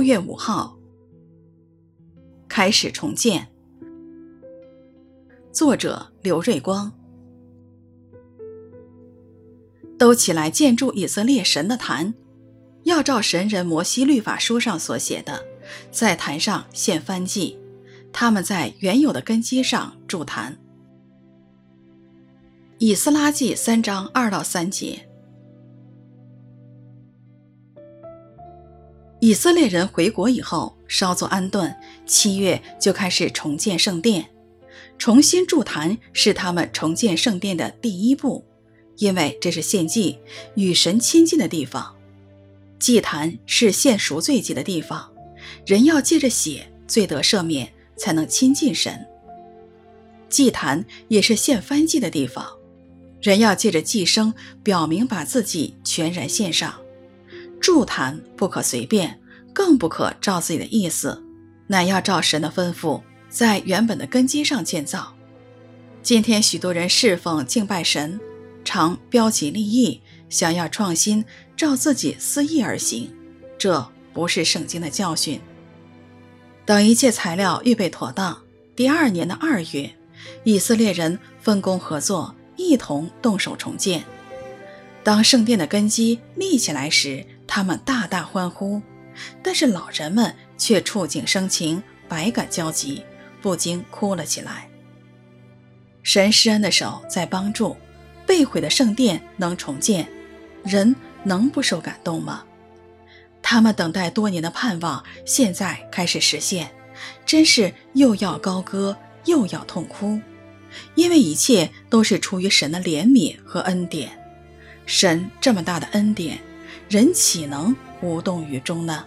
六月五号，开始重建。作者刘瑞光。都起来建筑以色列神的坛，要照神人摩西律法书上所写的，在坛上献燔祭。他们在原有的根基上筑坛。以斯拉记三章二到三节。以色列人回国以后，稍作安顿，七月就开始重建圣殿。重新筑坛是他们重建圣殿的第一步，因为这是献祭、与神亲近的地方。祭坛是献赎罪祭的地方，人要借着血罪得赦免，才能亲近神。祭坛也是献燔祭的地方，人要借着祭牲表明把自己全然献上。不谈不可随便，更不可照自己的意思，乃要照神的吩咐，在原本的根基上建造。今天许多人侍奉敬拜神，常标奇立异，想要创新，照自己私意而行，这不是圣经的教训。等一切材料预备妥当，第二年的二月，以色列人分工合作，一同动手重建。当圣殿的根基立起来时，他们大大欢呼，但是老人们却触景生情，百感交集，不禁哭了起来。神施恩的手在帮助，被毁的圣殿能重建，人能不受感动吗？他们等待多年的盼望，现在开始实现，真是又要高歌，又要痛哭，因为一切都是出于神的怜悯和恩典。神这么大的恩典。人岂能无动于衷呢？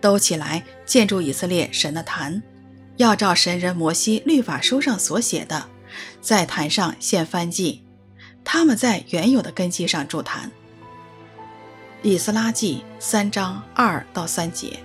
都起来建筑以色列神的坛，要照神人摩西律法书上所写的，在坛上献燔祭。他们在原有的根基上筑坛。以斯拉记三章二到三节。